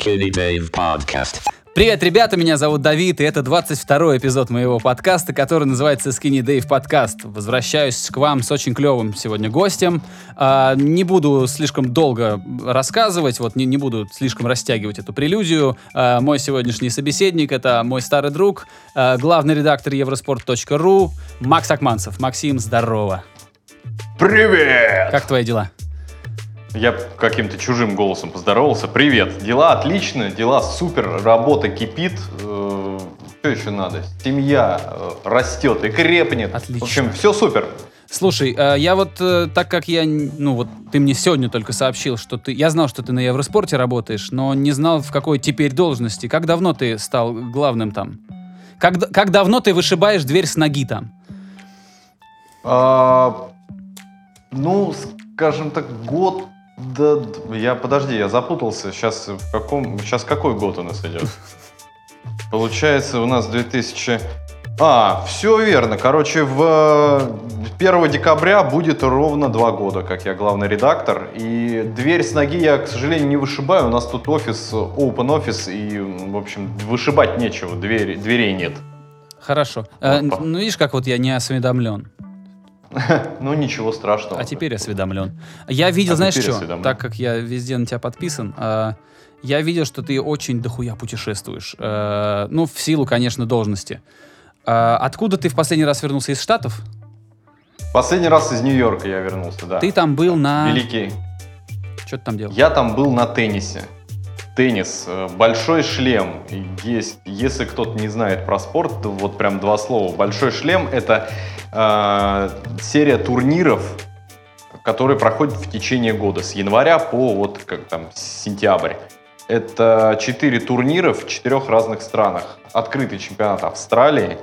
Skinny Dave Podcast. Привет, ребята, меня зовут Давид, и это 22 эпизод моего подкаста, который называется Skinny Dave Podcast. Возвращаюсь к вам с очень клевым сегодня гостем. А, не буду слишком долго рассказывать, вот не, не буду слишком растягивать эту прелюдию. А, мой сегодняшний собеседник — это мой старый друг, а, главный редактор евроспорт.ру Макс Акманцев. Максим, здорово. Привет! Как твои дела? Я каким-то чужим голосом поздоровался. Привет. Дела отлично, дела супер, работа кипит. Э, Что еще надо? Семья э, растет и крепнет. Отлично. В общем, все супер. Слушай, э, я вот, так как я, ну вот, ты мне сегодня только сообщил, что ты, я знал, что ты на Евроспорте работаешь, но не знал, в какой теперь должности. Как давно ты стал главным там? Как, как давно ты вышибаешь дверь с ноги там? А, ну, скажем так, год... Да, я, подожди, я запутался. Сейчас в каком... Сейчас какой год у нас идет? Получается, у нас 2000... А, все верно. Короче, в э, 1 декабря будет ровно два года, как я главный редактор. И дверь с ноги я, к сожалению, не вышибаю. У нас тут офис, open офис, и, в общем, вышибать нечего, двери, дверей нет. Хорошо. Э, Опа. ну, видишь, как вот я не осведомлен. Ну, ничего страшного. А теперь осведомлен. Я видел, А знаешь что, осведомлен. так как я везде на тебя подписан, э, я видел, что ты очень дохуя путешествуешь. Э, ну, в силу, конечно, должности. Э, откуда ты в последний раз вернулся из Штатов? Последний раз из Нью-Йорка я вернулся, да. Ты там был на... Великий. Что ты там делал? Я там был на теннисе. Теннис, э, большой шлем. Есть, если кто-то не знает про спорт, то вот прям два слова. Большой шлем это э, серия турниров, которые проходят в течение года, с января по вот как там сентябрь. Это четыре турнира в четырех разных странах. Открытый чемпионат Австралии,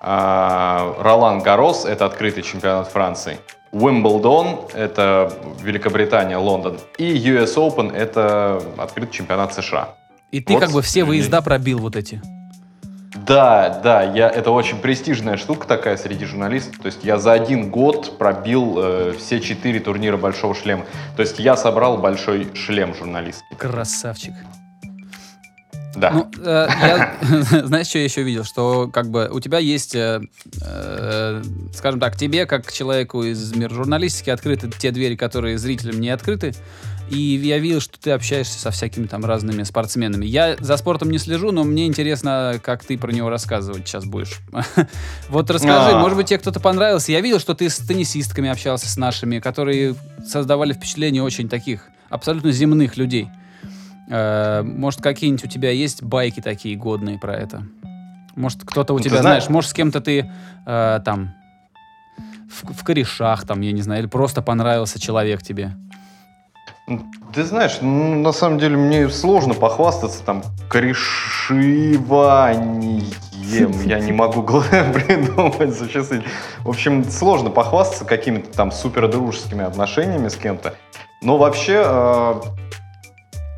а, Ролан Гарос, это открытый чемпионат Франции, Уимблдон, это Великобритания, Лондон, и US Open, это открытый чемпионат США. И ты Вот как бы все с- выезда пробил вот эти. Да, да, я, это очень престижная штука такая среди журналистов. То есть я за один год пробил э, все четыре турнира Большого шлема. То есть я собрал большой шлем журналистский. Красавчик. Да. Ну, э, я, знаешь, что я еще видел? Что как бы у тебя есть, э, э, скажем так, тебе, как человеку из мира журналистики, открыты те двери, которые зрителям не открыты. И я видел, что ты общаешься со всякими там разными спортсменами. Я за спортом не слежу, но мне интересно, как ты про него рассказывать сейчас будешь. Вот расскажи, А. может быть, тебе кто-то понравился. Я видел, что ты с теннисистками общался, с нашими, которые создавали впечатление очень таких абсолютно земных людей. Э, Может, какие-нибудь у тебя есть байки такие годные про это? Может, кто-то у Ну, тебя, знаешь- знаешь, может, с кем-то ты э, там в, в корешах, там, я не знаю, или просто понравился человек тебе. Ты знаешь, ну, на самом деле мне сложно похвастаться там корешиванием. Я не могу придумать существительное. В общем, сложно похвастаться какими-то там супер дружескими отношениями с кем-то. Но вообще э,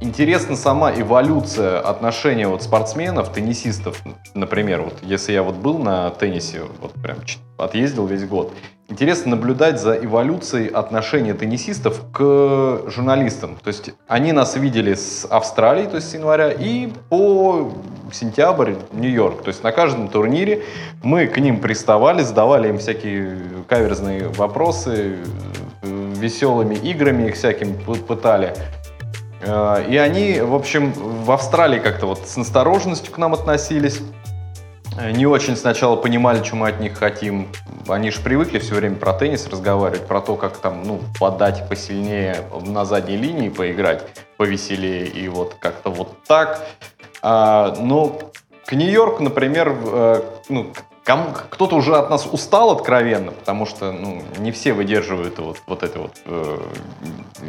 интересна сама эволюция отношения вот спортсменов, теннисистов, например. Вот если я вот был на теннисе, вот прям отъездил весь год, Интересно наблюдать за эволюцией отношения теннисистов к журналистам. То есть они нас видели с Австралии, то есть с января, и по сентябрь Нью-Йорк. То есть на каждом турнире мы к ним приставали, задавали им всякие каверзные вопросы, э, веселыми играми их всяким пытали. Э, И они, в общем, в Австралии как-то вот с настороженностью к нам относились. Э, Не очень сначала понимали, что мы от них хотим. Они же привыкли все время про теннис разговаривать, про то, как там, ну, подать посильнее на задней линии, поиграть повеселее и вот как-то вот так. А, но к Нью-Йорку, например, э, ну, кому- кто-то уже от нас устал откровенно, потому что ну, не все выдерживают вот, вот это вот. э,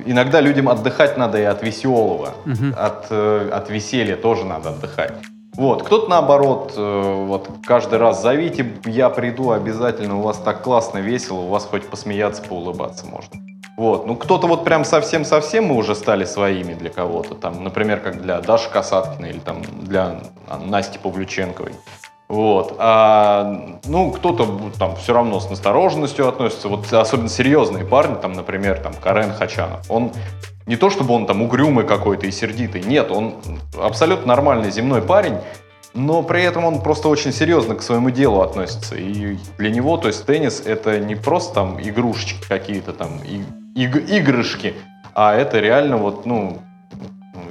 иногда людям отдыхать надо и от веселого, Мгм. от, э, от веселья тоже надо отдыхать. Вот, кто-то наоборот, э, вот каждый раз зовите, я приду обязательно, у вас так классно, весело, у вас хоть посмеяться, поулыбаться можно. Вот, ну кто-то вот прям совсем-совсем мы уже стали своими для кого-то, там, например, как для Даши Касаткиной или там для Насти Павлюченковой. Вот. А, ну, кто-то там все равно с настороженностью относится. Вот особенно серьезные парни, там, например, там, Карен Хачанов. Он не то чтобы он там угрюмый какой-то и сердитый, нет, он абсолютно нормальный земной парень, но при этом он просто очень серьезно к своему делу относится. И для него, то есть теннис это не просто там игрушечки какие-то там, и, иг, игрышки, а это реально вот, ну,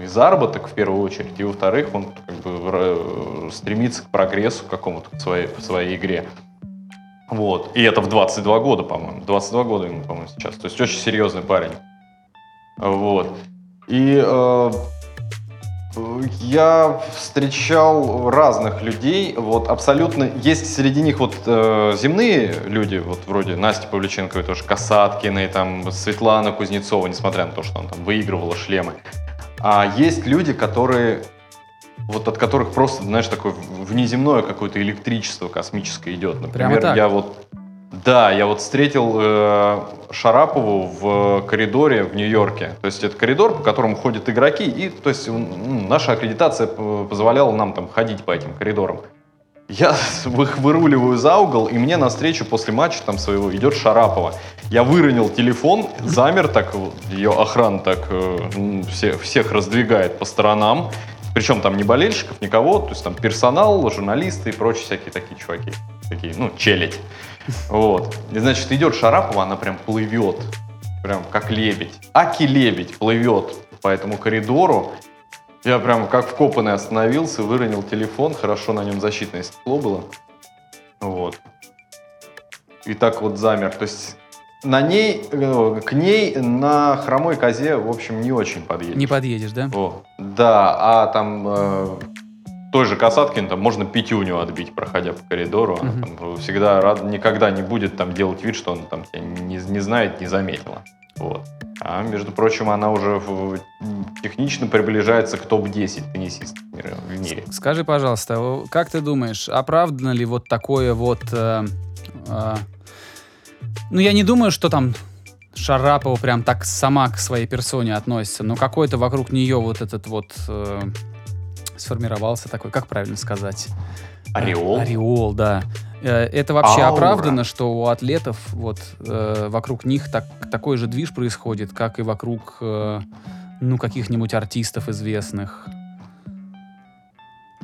и заработок в первую очередь, и во-вторых, он как бы стремится к прогрессу какому-то в своей, в своей игре. Вот. И это в 22 года, по-моему. 22 года ему, по-моему, сейчас. То есть очень серьезный парень. Вот. И э, я встречал разных людей, вот абсолютно, есть среди них вот э, земные люди, вот вроде Насти Павлюченковой тоже, Касаткиной, там, Светлана Кузнецова, несмотря на то, что она там выигрывала шлемы. А есть люди, которые, вот от которых просто, знаешь, такое внеземное какое-то электричество космическое идет. Например, я вот да, я вот встретил э, Шарапову в коридоре в Нью-Йорке. То есть это коридор, по которому ходят игроки, и то есть наша аккредитация позволяла нам там ходить по этим коридорам. Я выруливаю за угол, и мне навстречу после матча там своего идет Шарапова. Я выронил телефон, замер так, ее охрана так э, все, всех раздвигает по сторонам. Причем там не болельщиков, никого, то есть там персонал, журналисты и прочие всякие такие чуваки. Такие, ну, челядь. Вот. И, значит, идет Шарапова, она прям плывет. Прям как лебедь. Аки-лебедь плывет по этому коридору. Я прям как вкопанный остановился, выронил телефон. Хорошо на нем защитное стекло было. Вот. И так вот замер. То есть на ней, э, к ней на хромой козе, в общем, не очень подъедешь. Не подъедешь, да? О, да, а там э, той же Касаткин, там можно пятюню отбить, проходя по коридору. Она там всегда рад, никогда не будет там делать вид, что он там тебя не, не знает, не заметила. Вот. А, между прочим, она уже в, технично приближается к топ-10 теннисистов в мире. Скажи, пожалуйста, как ты думаешь, оправдано ли вот такое вот... Э, э, ну, я не думаю, что там Шарапова прям так сама к своей персоне относится, но какой-то вокруг нее вот этот вот... Э, сформировался такой, как правильно сказать? Ореол. Ореол, да. Э, это вообще Аура. оправдано, что у атлетов вот э, вокруг них так, такой же движ происходит, как и вокруг э, ну каких-нибудь артистов известных.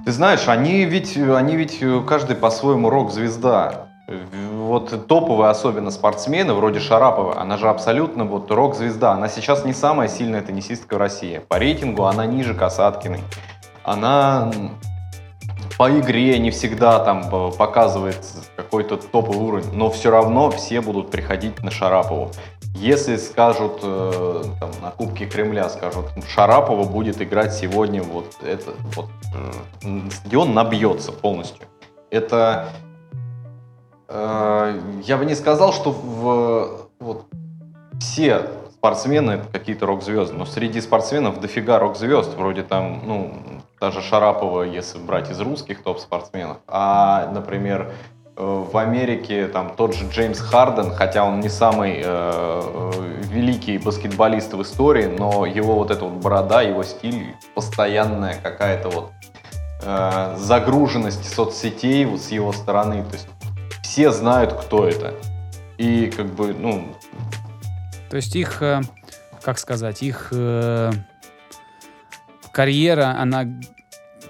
Ты знаешь, они ведь, они ведь каждый по-своему рок-звезда. Вот топовые, особенно спортсмены, вроде Шараповой, она же абсолютно вот рок-звезда. Она сейчас не самая сильная теннисистка в России. По рейтингу она ниже Касаткиной она по игре не всегда там э, показывает какой-то топовый уровень, но все равно все будут приходить на Шарапову. Если скажут э, там, на Кубке Кремля, скажут, Шарапова будет играть сегодня, вот это, вот, э, стадион набьется полностью. Это, э, я бы не сказал, что в, вот, все спортсмены это какие-то рок-звезды, но среди спортсменов дофига рок-звезд, вроде там, ну, даже Шарапова, если брать из русских топ-спортсменов. А, например, э, в Америке там тот же Джеймс Харден, хотя он не самый э, великий баскетболист в истории, но его вот эта вот борода, его стиль, постоянная какая-то вот э, загруженность соцсетей вот с его стороны. То есть все знают, кто это. И как бы, ну... То есть их, э, как сказать, их... Э карьера, она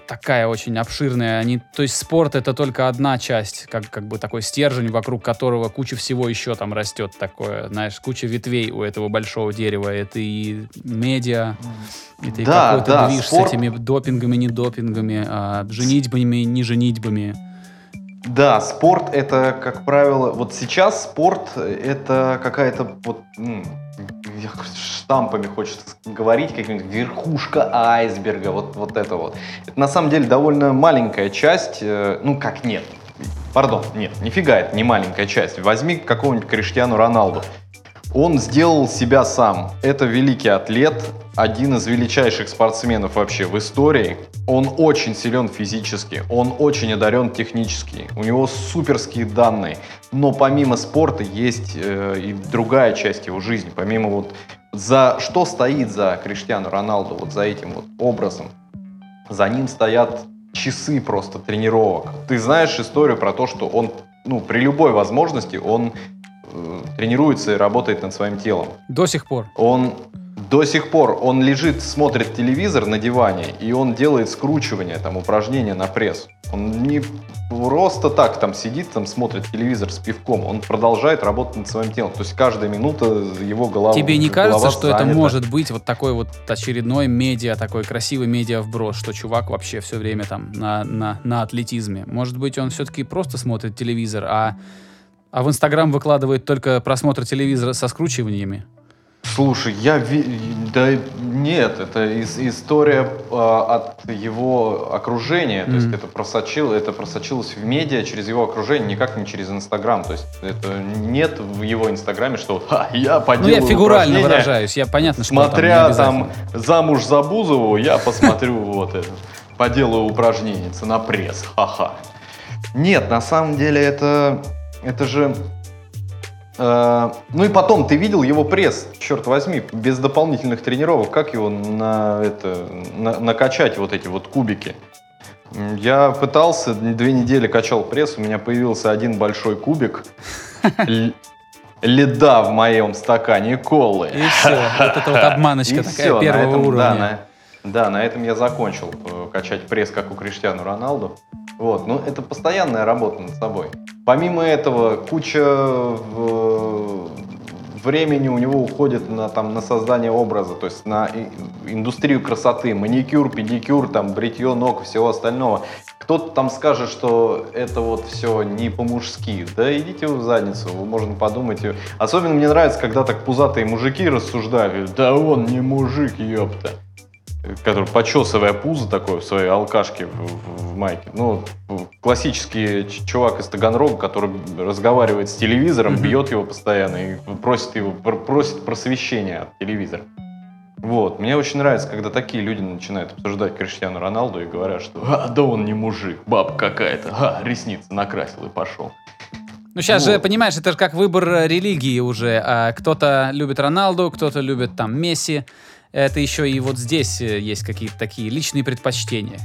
такая очень обширная. Они, то есть спорт это только одна часть, как, как бы такой стержень, вокруг которого куча всего еще там растет такое, знаешь, куча ветвей у этого большого дерева. Это и медиа, это и да, какой-то да, движ спорт... с этими допингами, не допингами, а женитьбами, не женитьбами. Да, спорт это, как правило, вот сейчас спорт это какая-то вот штампами хочется говорить, каким-нибудь верхушка айсберга, вот, вот это вот. Это на самом деле довольно маленькая часть, э, ну как нет, пардон, нет, нифига это не маленькая часть. Возьми какого-нибудь Криштиану Роналду. Он сделал себя сам. Это великий атлет, один из величайших спортсменов вообще в истории. Он очень силен физически, он очень одарен технически, у него суперские данные. Но помимо спорта есть э, и другая часть его жизни, помимо вот за что стоит за Криштиану Роналду, вот за этим вот образом. За ним стоят часы просто тренировок. Ты знаешь историю про то, что он, ну, при любой возможности он тренируется и работает над своим телом. До сих пор. Он До сих пор он лежит, смотрит телевизор на диване, и он делает скручивание, там, упражнения на пресс. Он не просто так там сидит, там смотрит телевизор с пивком. Он продолжает работать над своим телом. То есть каждая минута его голова Тебе не кажется, что это занята. может быть вот такой вот очередной медиа, такой красивый медиа вброс, что чувак вообще все время там на, на, на атлетизме? Может быть, он все-таки просто смотрит телевизор, а, а в Инстаграм выкладывает только просмотр телевизора со скручиваниями? Слушай, я... Да нет, это ис- история а, от его окружения. То есть это, просочило, это просочилось в медиа через его окружение, никак не через Инстаграм. То есть это нет в его Инстаграме, что вот, «Ха, я Ну, поделаю я фигурально выражаюсь, я понятно, что там Смотря обязательно. там замуж за Бузову, я посмотрю вот это, поделаю упражнение на пресс, ха-ха. Нет, на самом деле это, это же... э, ну и потом, ты видел его пресс, черт возьми, без дополнительных тренировок, как его на это, на- накачать вот эти вот кубики? Я пытался, две недели качал пресс, у меня появился один большой кубик л- льда в моем стакане колы. И все, вот это вот обманочка такая первого уровня. Да на, этом я закончил э, качать пресс, как у Криштиану Роналду. Вот, ну это постоянная работа над собой. Помимо этого, куча в- времени у него уходит на, там, на создание образа, то есть на индустрию красоты, маникюр, педикюр, там, бритье ног, всего остального. Кто-то там скажет, что это вот все не по-мужски. Да идите в задницу, вы можно подумать. Особенно мне нравится, когда так пузатые мужики рассуждают. Да он не мужик, ёпта. Который, почесывая пузо такое в своей алкашке в, в- майке. Ну, классический чувак из Таганрога, который разговаривает с телевизором, Мгм. бьет его постоянно и просит его, пр- просит просвещения от телевизора. Вот. Мне очень нравится, когда такие люди начинают обсуждать Криштиану Роналду и говорят, что «А, да он не мужик, баба какая-то, а, ресницы накрасил и пошел». Ну, сейчас же, Вот. понимаешь, это же как выбор религии уже. А кто-то любит Роналду, кто-то любит там Месси. Это еще и вот здесь э, есть какие-то такие личные предпочтения.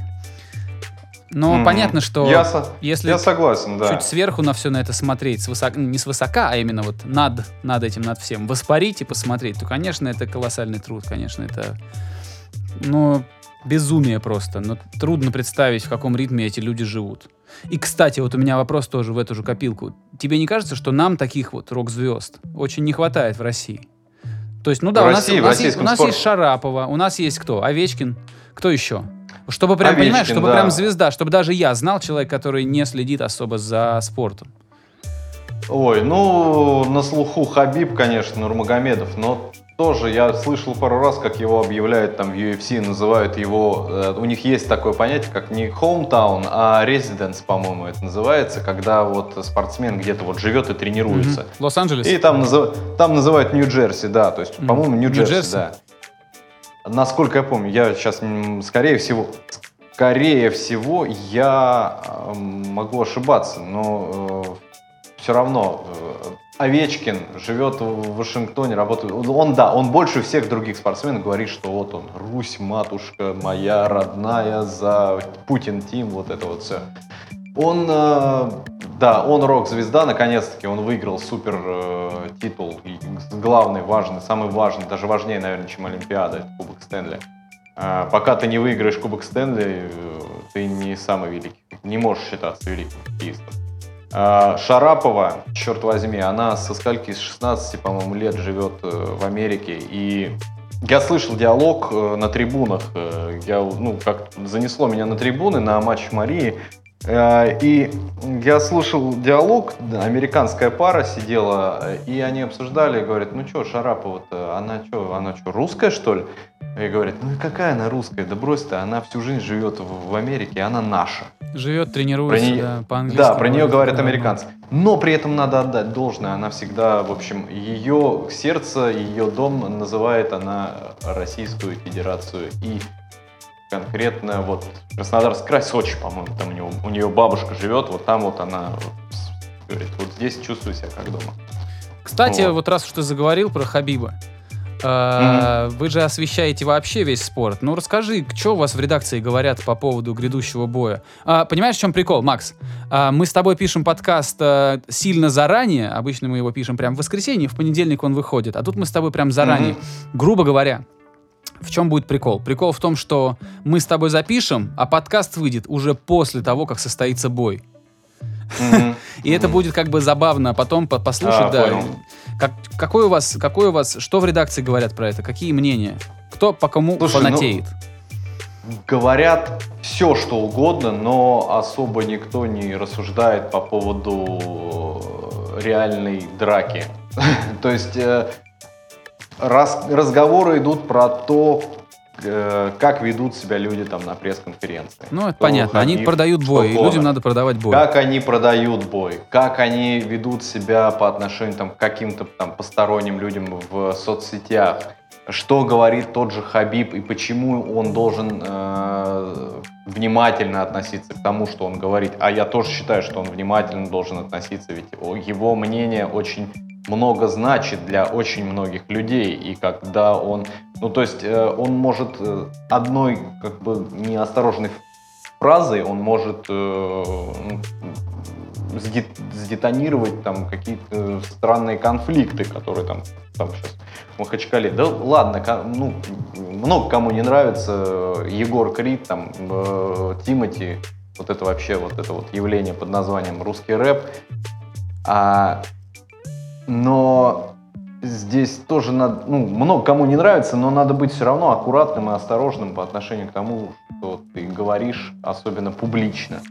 Но М, понятно, что Я, со- если я согласен, да. чуть сверху на все на это смотреть, с высок- не с высока, а именно вот над, над этим, над всем, воспарить и посмотреть, то, конечно, это колоссальный труд, конечно, это, ну, безумие просто. Но трудно представить, в каком ритме эти люди живут. И, кстати, вот у меня вопрос тоже в эту же копилку. Тебе не кажется, что нам таких вот рок-звезд очень не хватает в России? То есть, ну да, В у нас, России, у нас, есть, у нас спорте. есть Шарапова, у нас есть кто? Овечкин. Кто еще? Чтобы прям, Овечкин, понимаешь, чтобы да. прям звезда, чтобы даже я знал человек, который не следит особо за спортом. Ой, ну, на слуху Хабиб, конечно, Нурмагомедов, но тоже я слышал пару раз, как его объявляют там в UFC, называют его, э, у них есть такое понятие, как не hometown, а residence, по-моему, это называется, когда вот спортсмен где-то вот живет и тренируется. Мгм. Лос-Анджелес? И там, назыв- там называют Нью-Джерси, да, то есть, Мгм. по-моему, Нью-Джерси, Нью-Джерси? да. Насколько я помню, я сейчас, скорее всего, скорее всего, я э, могу ошибаться, но все равно э, Овечкин живет в Вашингтоне, работает. Он, да, он больше всех других спортсменов говорит, что вот он, Русь, матушка моя родная, за Путин Тим, вот это вот все. Он, э, да, он рок-звезда, наконец-таки он выиграл супер э, титул, главный, важный, самый важный, даже важнее, наверное, чем Олимпиада, Кубок Стэнли. А, пока ты не выиграешь Кубок Стэнли, ты не самый великий, не можешь считаться великим хоккеистом. А, Шарапова, черт возьми, она со скольки, с 16, по-моему, лет живет э, в Америке, и я слышал диалог э, на трибунах, э, я, ну, как занесло меня на трибуны на матч Марии, И я слушал диалог, американская пара сидела, и они обсуждали, говорят, ну что, Шарапова-то, она что, она что, русская, что ли? И говорят, ну какая она русская, да брось ты, она всю жизнь живет в Америке, она наша. Живет, тренируется, Про да, по-английски. Да, про нее говорят американцы. Но при этом надо отдать должное, она всегда, в общем, ее сердце, ее дом называет она Российскую Федерацию и конкретно вот Краснодарский край, Сочи, по-моему, там у, него, у нее бабушка живет, вот там вот она говорит, вот здесь чувствую себя как дома. Кстати, Вот. вот раз уж ты заговорил про Хабиба, А, Вы же освещаете вообще весь спорт. Ну, расскажи, что у вас в редакции говорят по поводу грядущего боя? А, понимаешь, в чем прикол, Макс? А, мы с тобой пишем подкаст а, сильно заранее. Обычно мы его пишем прям в воскресенье, в понедельник он выходит. А тут мы с тобой прям заранее. Грубо говоря, в чем будет прикол? Прикол в том, что мы с тобой запишем, а подкаст выйдет уже после того, как состоится бой. И это будет как бы забавно потом по- послушать, А, да. Как, какой у вас, какой у вас, что в редакции говорят про это? Какие мнения? Кто по кому Слушай, ну, фанатеет? Говорят все, что угодно, но особо никто не рассуждает по поводу э, реальной драки. То есть э, раз- разговоры идут про то, э, как ведут себя люди там на пресс-конференции. Ну, это понятно. Они продают бой, и людям надо продавать бой. Как они продают бой, как они ведут себя по отношению там, к каким-то там посторонним людям в соцсетях, что говорит тот же Хабиб и почему он должен э, внимательно относиться к тому, что он говорит. А я тоже считаю, что он внимательно должен относиться, ведь его мнение очень много значит для очень многих людей. И когда он, ну то есть э, он может э, одной как бы неосторожной фразой, он может э, сде- сдетонировать там какие-то странные конфликты, которые там, там сейчас в Махачкале. Да ладно, ну, много кому не нравится Егор Крид, там, э, Тимати, вот это вообще, вот это вот явление под названием русский рэп. А, но здесь тоже надо, ну, много кому не нравится, но надо быть все равно аккуратным и осторожным по отношению к тому, что ты говоришь, особенно публично.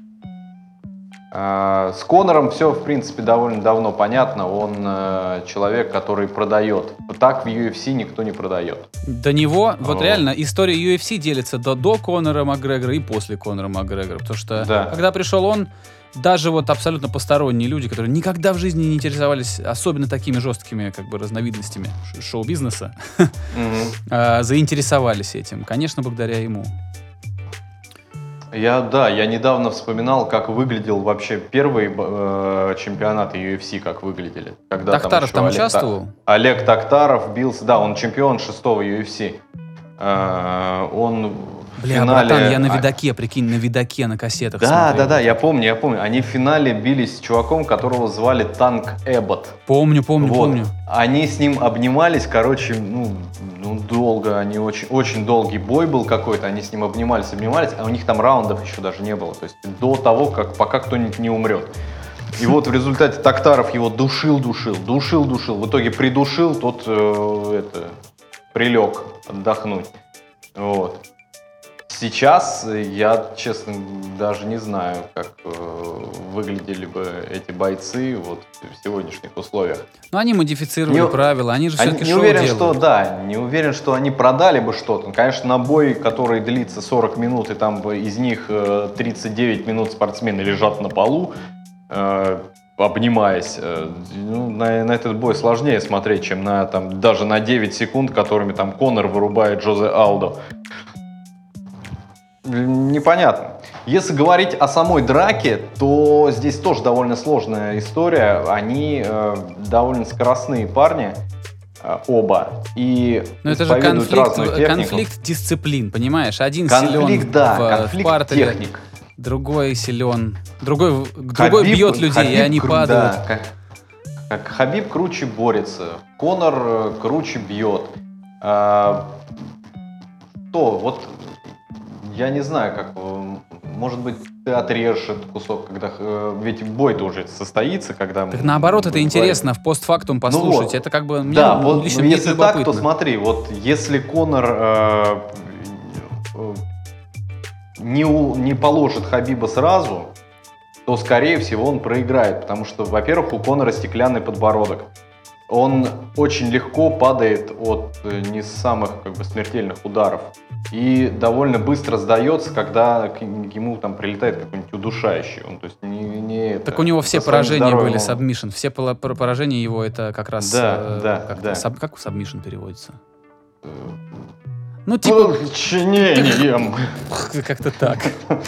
А, С Конором все, в принципе, довольно давно понятно. Он э, человек, который продает. Так в UFC никто не продает. До него, вот О. реально, история UFC делится до, до Конора Макгрегора и после Конора Макгрегора. Потому что, Да. когда пришел он, даже вот абсолютно посторонние люди, которые никогда в жизни не интересовались особенно такими жесткими как бы разновидностями шоу-бизнеса, а, заинтересовались этим. Конечно, благодаря ему. Я, да, я недавно вспоминал, как выглядел вообще первый э, чемпионат UFC, как выглядели. Когда Тахтаров еще там Олег Та- участвовал? Олег Тактаров бился, да, он чемпион шестого UFC. Э, он Бля, финале... братан, я на а, видаке, прикинь, на видаке, на кассетах Да, смотрел. да, да, я помню, я помню. Они в финале бились с чуваком, которого звали Танк Эббот. Помню, помню, Вот. помню. Они с ним обнимались, короче, ну, ну, долго, они очень, очень долгий бой был какой-то, они с ним обнимались, обнимались, а у них там раундов еще даже не было, то есть до того, как пока кто-нибудь не умрет. И вот в результате Тактаров его душил, душил, душил, душил, в итоге придушил, тот э, это, прилег отдохнуть. Вот. Сейчас э, я, честно, даже не знаю, как э, выглядели бы эти бойцы вот в сегодняшних условиях. Но они модифицировали Не- правила, они же все-таки не уверен, делают. что да, не уверен, что они продали бы что-то. Конечно, на бой, который длится 40 минут, и там из них э, 39 минут спортсмены лежат на полу, э, обнимаясь. э, ну, на, на этот бой сложнее смотреть, чем на там даже на 9 секунд, которыми там Конор вырубает Джозе Алдо. Непонятно. Если говорить о самой драке, то здесь тоже довольно сложная история. Они э, довольно скоростные парни, э, оба. И Но это же конфликт, э, конфликт дисциплин, понимаешь? Один Конфликт, силен да, в, в конфликт партере, техник. другой силен, другой, в- другой Хабиб- бьет людей, и Хабиб они кру- падают. да, как, как Хабиб круче борется, Конор э, круче бьет. А, что, вот я не знаю, как, э, может быть, ты отрежешь этот кусок, когда, э, ведь бой-то уже состоится, когда... Так наоборот, это интересно в постфактум послушать. Ну вот. это как бы мне Да, вот лично ну, мне если это так, то смотри, вот если Конор э, э, не, у- не положит Хабиба сразу, то, скорее всего, он проиграет, потому что, во-первых, у Конора стеклянный подбородок. Он очень легко падает от э, не самых как бы, смертельных ударов и довольно быстро сдается, когда к ему там прилетает какой-нибудь удушающий. Он, то есть, не, не это, Так у него все поражения здоровьем были submission. Все поражения его это как раз... Да, э, да, как, да. sub- как submission переводится? э, Ну, типа, Подчинением. как-то так.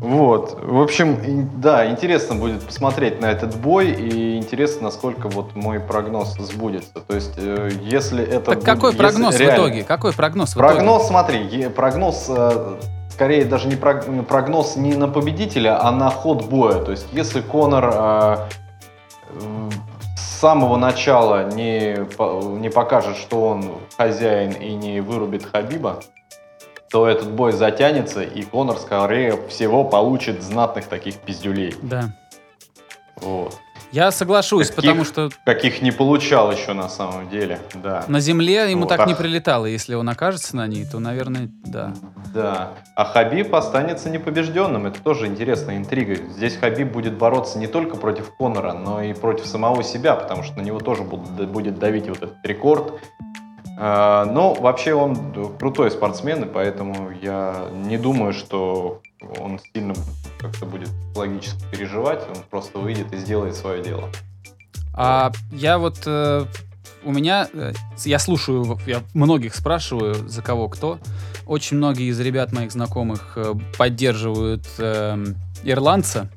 Вот, в общем, да, интересно будет посмотреть на этот бой, и интересно, насколько вот мой прогноз сбудется. То есть, э, если это... Так будет- какой прогноз в реально- итоге? Какой прогноз в итоге? Прогноз, смотри, е- прогноз, э, скорее даже не прог- прогноз не на победителя, а на ход боя. То есть, если Конор э, с самого начала не, не покажет, что он хозяин и не вырубит Хабиба, то этот бой затянется, и Конор, скорее всего, получит знатных таких пиздюлей. Да. Вот. Я соглашусь, Каких? потому что Каких не получал еще на самом деле, да. на Земле ему Вот, так а- не прилетало. Если он окажется на ней, то, наверное, да. Да. А Хабиб останется непобежденным. Это тоже интересная интрига. Здесь Хабиб будет бороться не только против Конора, но и против самого себя, потому что на него тоже будут- будет давить вот этот рекорд. А, Но вообще он крутой спортсмен, и поэтому я не думаю, что он сильно как-то будет логически переживать. Он просто выйдет и сделает свое дело. А я вот э, у меня э, я слушаю, я многих спрашиваю, за кого кто. Очень многие из ребят моих знакомых э, поддерживают эм, ирландца.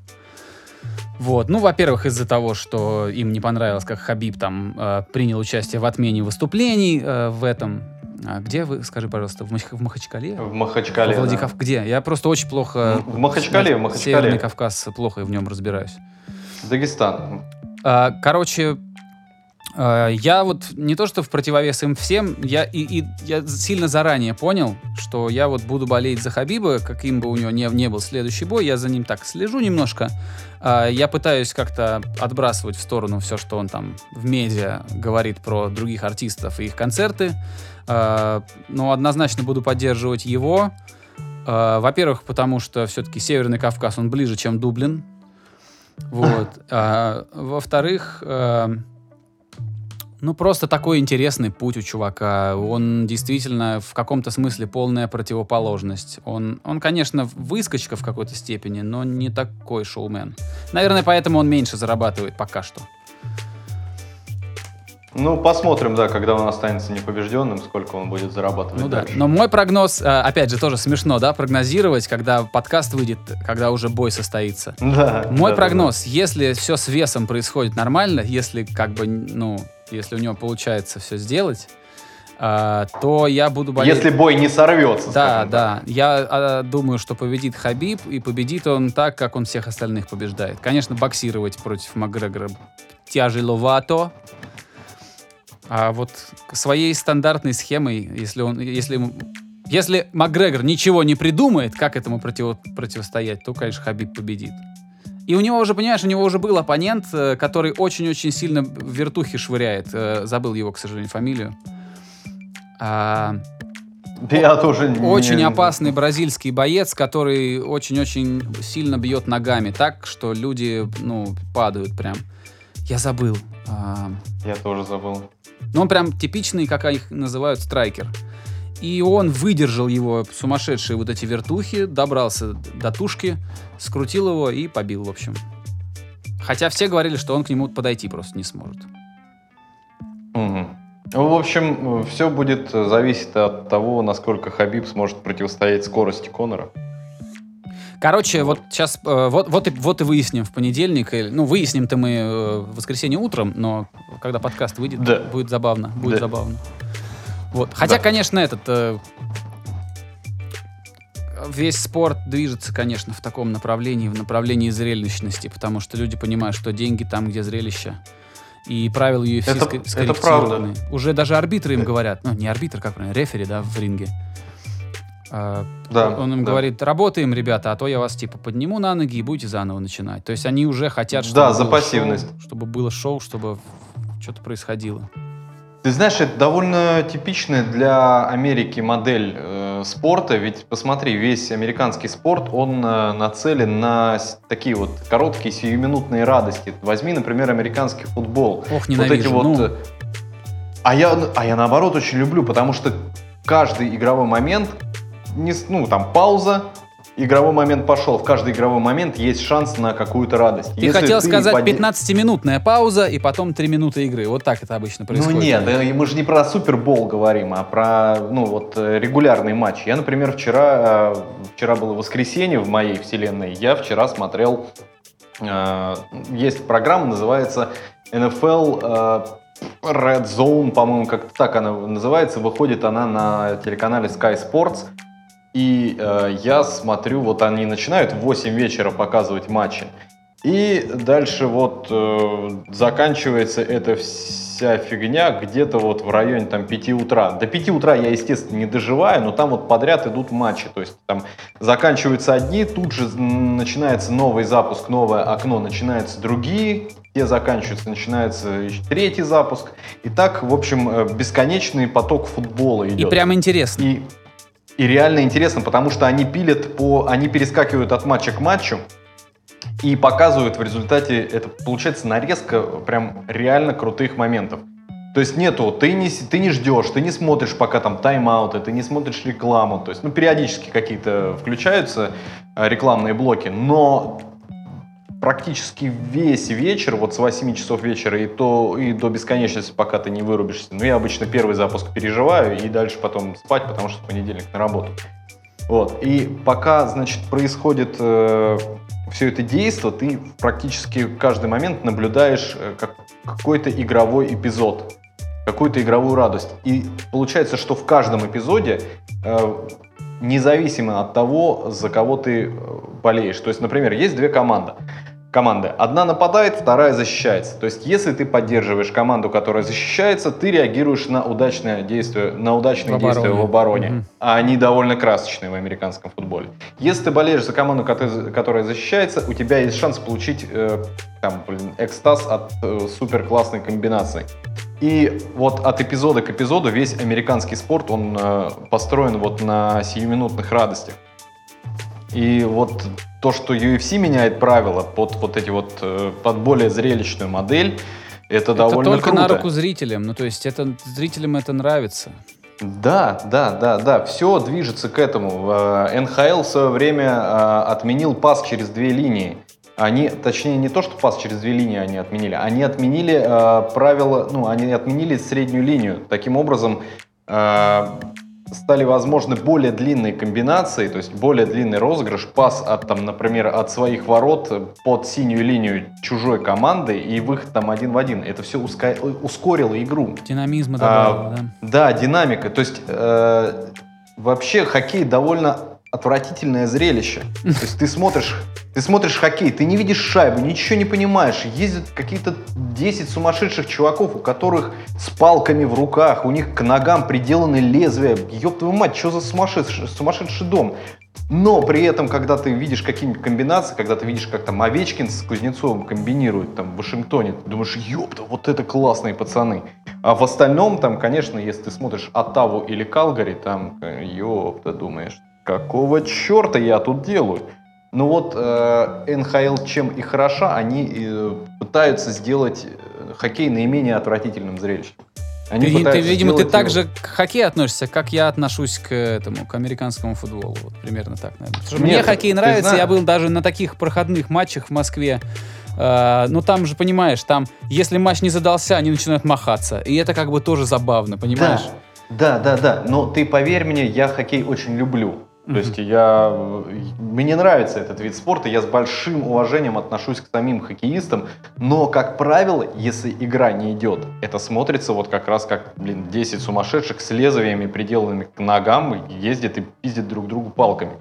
Вот, ну, во-первых, из-за того, что им не понравилось, как Хабиб там э, принял участие в отмене выступлений э, в этом. А где вы, скажи, пожалуйста, в, Мах- в Махачкале? В Махачкале. Да. Владикав- Где? Я просто очень плохо... В Махачкале, в Махачкале. Северный Кавказ, плохо в нем разбираюсь. Дагестан. А, Короче, я вот не то что в противовес им всем, я и, и я сильно заранее понял, что я вот буду болеть за Хабиба, каким бы у него не, не был следующий бой, я за ним так слежу немножко. А, Я пытаюсь как-то отбрасывать в сторону все, что он там в медиа говорит про других артистов и их концерты. А, Но однозначно буду поддерживать его. А, Во-первых, потому что все-таки Северный Кавказ, он ближе, чем Дублин. Вот. Во-вторых, а, ну просто такой интересный путь у чувака. Он действительно в каком-то смысле полная противоположность. Он, он, конечно, выскочка в какой-то степени, но не такой шоумен. Наверное, поэтому он меньше зарабатывает пока что. Ну, посмотрим, да, когда он останется непобежденным, сколько он будет зарабатывать Ну да. дальше. Но мой прогноз, а, опять же, тоже смешно, да, прогнозировать, когда подкаст выйдет, когда уже бой состоится. Да, Мой да, прогноз, если все с весом происходит нормально, если как бы, ну, если у него получается все сделать, а, то я буду да. болеть. Если бой не сорвется. Да, скажем так. да. Я а, думаю, что победит Хабиб, и победит он так, как он всех остальных побеждает. Конечно, боксировать против Макгрегора тяжеловато. А вот своей стандартной схемой, если он, если ему- если Макгрегор ничего не придумает, как этому противо- противостоять, то, конечно, Хабиб победит. И у него уже, понимаешь, у него уже был оппонент, э, который очень-очень сильно вертухи швыряет. Э, Забыл его, к сожалению, фамилию. А, Я тоже не- очень опасный бразильский боец, который очень-очень сильно бьет ногами так, что люди, ну, падают прям. Я забыл. А, Я тоже забыл. Ну, он прям типичный, как их называют, страйкер. И он выдержал его сумасшедшие вот эти вертухи, добрался до тушки, скрутил его и побил, в общем. Хотя все говорили, что он к нему подойти просто не сможет. Ну, в общем, все будет э, зависеть от того, насколько Хабиб сможет противостоять скорости Конора. Короче, вот сейчас, э, вот, вот, и, вот и выясним в понедельник. или- Ну, выясним-то мы э, в воскресенье утром, но когда подкаст выйдет, Да. будет забавно. Будет Да. забавно. Вот. Хотя, Да. конечно, этот э, весь спорт движется, конечно, в таком направлении, в направлении зрелищности, потому что люди понимают, что деньги там, где зрелище. И правила UFC Это- ска- это скорректированы. правда. Уже даже арбитры им говорят, ну, не арбитр, как правильно, рефери, да, в ринге. А, Да, он им да. говорит, работаем, ребята, а то я вас типа подниму на ноги и будете заново начинать. То есть они уже хотят, чтобы Да, за было пассивность. шоу, чтобы было шоу, чтобы что-то происходило. Ты знаешь, это довольно типичная для Америки модель э, спорта, ведь посмотри, весь американский спорт, он э, нацелен на такие вот короткие сиюминутные радости. Возьми, например, американский футбол. Ох, вот ненавижу. эти вот... ну, э, А я, а я наоборот очень люблю, потому что каждый игровой момент, не, ну там пауза, игровой момент пошел. В каждый игровой момент есть шанс на какую-то радость. Ты Если хотел сказать поде- 15-минутная пауза и потом 3 минуты игры. Вот так это обычно происходит. Ну нет, мы же не про Супербол говорим, а про ну вот э, регулярный матч. Я, например, вчера, э, вчера было воскресенье в моей вселенной, я вчера смотрел, э, есть программа, называется NFL Red Zone, по-моему, как-то так она называется, выходит она на телеканале Sky Sports. И э, я смотрю, вот они начинают в 8 вечера показывать матчи. И дальше вот э, заканчивается эта вся фигня где-то вот в районе там 5 утра. До 5 утра я, естественно, не доживаю, но там вот подряд идут матчи. То есть там заканчиваются одни, тут же начинается новый запуск, новое окно, начинаются другие, те заканчиваются, начинается еще третий запуск. И так, в общем, э, бесконечный поток футбола идет. И прям интересно. И, и реально интересно, потому что они пилят по, они перескакивают от матча к матчу и показывают в результате, это получается нарезка прям реально крутых моментов. То есть нету, ты не, ты не ждешь, ты не смотришь пока там тайм-ауты, ты не смотришь рекламу. То есть, ну, периодически какие-то включаются э, рекламные блоки, но практически весь вечер, вот с 8 часов вечера и, то, и до бесконечности, пока ты не вырубишься. Ну, я обычно первый запуск переживаю и дальше потом спать, потому что в понедельник на работу. Вот. И пока, значит, происходит все это действо, ты практически каждый момент наблюдаешь э, как, какой-то игровой эпизод, какую-то игровую радость. И получается, что в каждом эпизоде, э, независимо от того, за кого ты э, болеешь. То есть, например, есть две команды. Команды. Одна нападает, вторая защищается. То есть, если ты поддерживаешь команду, которая защищается, ты реагируешь на удачное действие, на удачные В действия в обороне. Мгм. А они довольно красочные в американском футболе. Если ты болеешь за команду, кото- которая защищается, у тебя есть шанс получить э, там, блин, экстаз от э, супер классной комбинации. И вот от эпизода к эпизоду весь американский спорт, он э, построен вот на сиюминутных радостях. И вот то, что UFC меняет правила под вот эти вот, э, под более зрелищную модель, это, Это довольно только круто. на руку зрителям. Ну, то есть это зрителям это нравится. Да, да, да, да, все движется к этому. Э, НХЛ в свое время э, отменил пас через две линии. Они, точнее, не то, что пас через две линии они отменили, они отменили э, правила, ну, они отменили среднюю линию. Таким образом, э, стали возможны более длинные комбинации, то есть более длинный розыгрыш, пас от, там, например, от своих ворот под синюю линию чужой команды и выход там один в один. Это все ускорило игру. Динамизма А, добавило, да. Да, динамика. То есть э, вообще хоккей довольно отвратительное зрелище. То есть ты смотришь, ты смотришь хоккей, ты не видишь шайбу, ничего не понимаешь. Ездят какие-то 10 сумасшедших чуваков, у которых с палками в руках, у них к ногам приделаны лезвия. Ёб твою мать, что за сумасшедший, сумасшедший дом? Но при этом, когда ты видишь какие-нибудь комбинации, когда ты видишь, как там Овечкин с Кузнецовым комбинируют там в Вашингтоне, ты думаешь, ёпта, вот это классные пацаны. А в остальном, там, конечно, если ты смотришь Оттаву или Калгари, там, э, ёпта, думаешь, какого черта я тут делаю? Ну вот э, НХЛ чем и хороша, они э, пытаются сделать э, хоккей наименее отвратительным зрелищем. Они Ты, ты, видимо, ты так его- же к хоккею относишься, как я отношусь к этому, к американскому футболу. Вот примерно так, наверное. Нет, мне хоккей нравится, знаешь- я был даже на таких проходных матчах в Москве. А, ну, там же, понимаешь, там, если матч не задался, они начинают махаться. И это как бы тоже забавно, понимаешь? Да, да, да, да. Но ты поверь мне, я хоккей очень люблю. То есть я, мне нравится этот вид спорта, я с большим уважением отношусь к самим хоккеистам, но, как правило, если игра не идет, это смотрится вот как раз как, блин, 10 сумасшедших с лезвиями, приделанными к ногам, ездят и пиздят друг другу палками.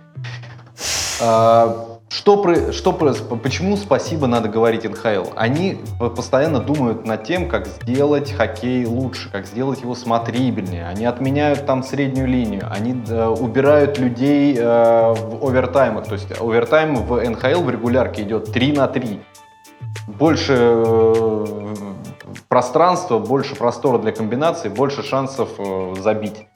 А, Что, что, почему спасибо надо говорить НХЛ? Они постоянно думают над тем, как сделать хоккей лучше, как сделать его смотрибельнее. Они отменяют там среднюю линию, они э, убирают людей э, в овертаймах. То есть овертайм в НХЛ в регулярке идет 3 на 3. Больше э, пространства, больше простора для комбинаций, больше шансов э, забить.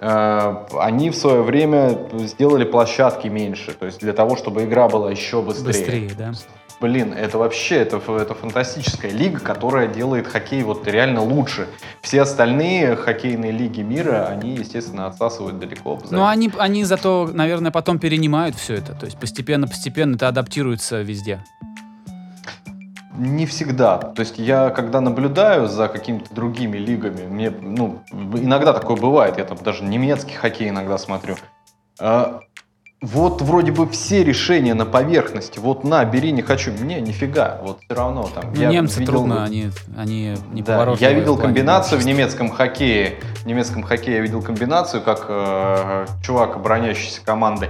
Э, Они в свое время сделали площадки меньше, то есть для того, чтобы игра была еще быстрее. Быстрее, да. блин, это вообще, это, это фантастическая лига, которая делает хоккей вот реально лучше. Все остальные хоккейные лиги мира, они, естественно, отсасывают далеко. Ну, они, они зато, наверное, потом перенимают все это. То есть постепенно-постепенно это адаптируется везде. Не всегда. То есть я, когда наблюдаю за какими-то другими лигами, мне, ну, иногда такое бывает, я там даже немецкий хоккей иногда смотрю. А, вот вроде бы все решения на поверхности. Вот на, бери, не хочу. Не, нифига. Вот все равно там. Ну, я немцы видел- трудно, они, они не Да, я видел комбинацию в немецком хоккее. В немецком хоккее я видел комбинацию, как э, чувак, обороняющийся не,